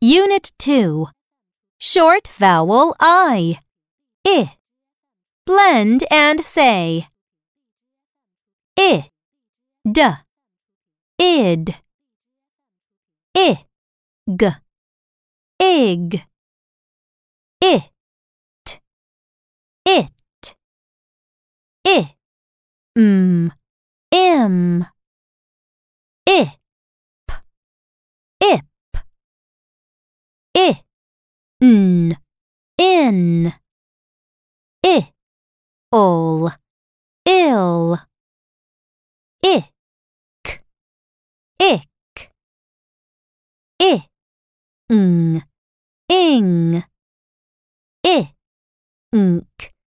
Unit 2 Short vowel I. I. Blend and say. I. D. Id. I. G. Ig. It. It. I. M. Im. Ip. Ip. I. N. In. I. Ol. Ill. Ick. Ick. I. Ng. Ing. I. Ink.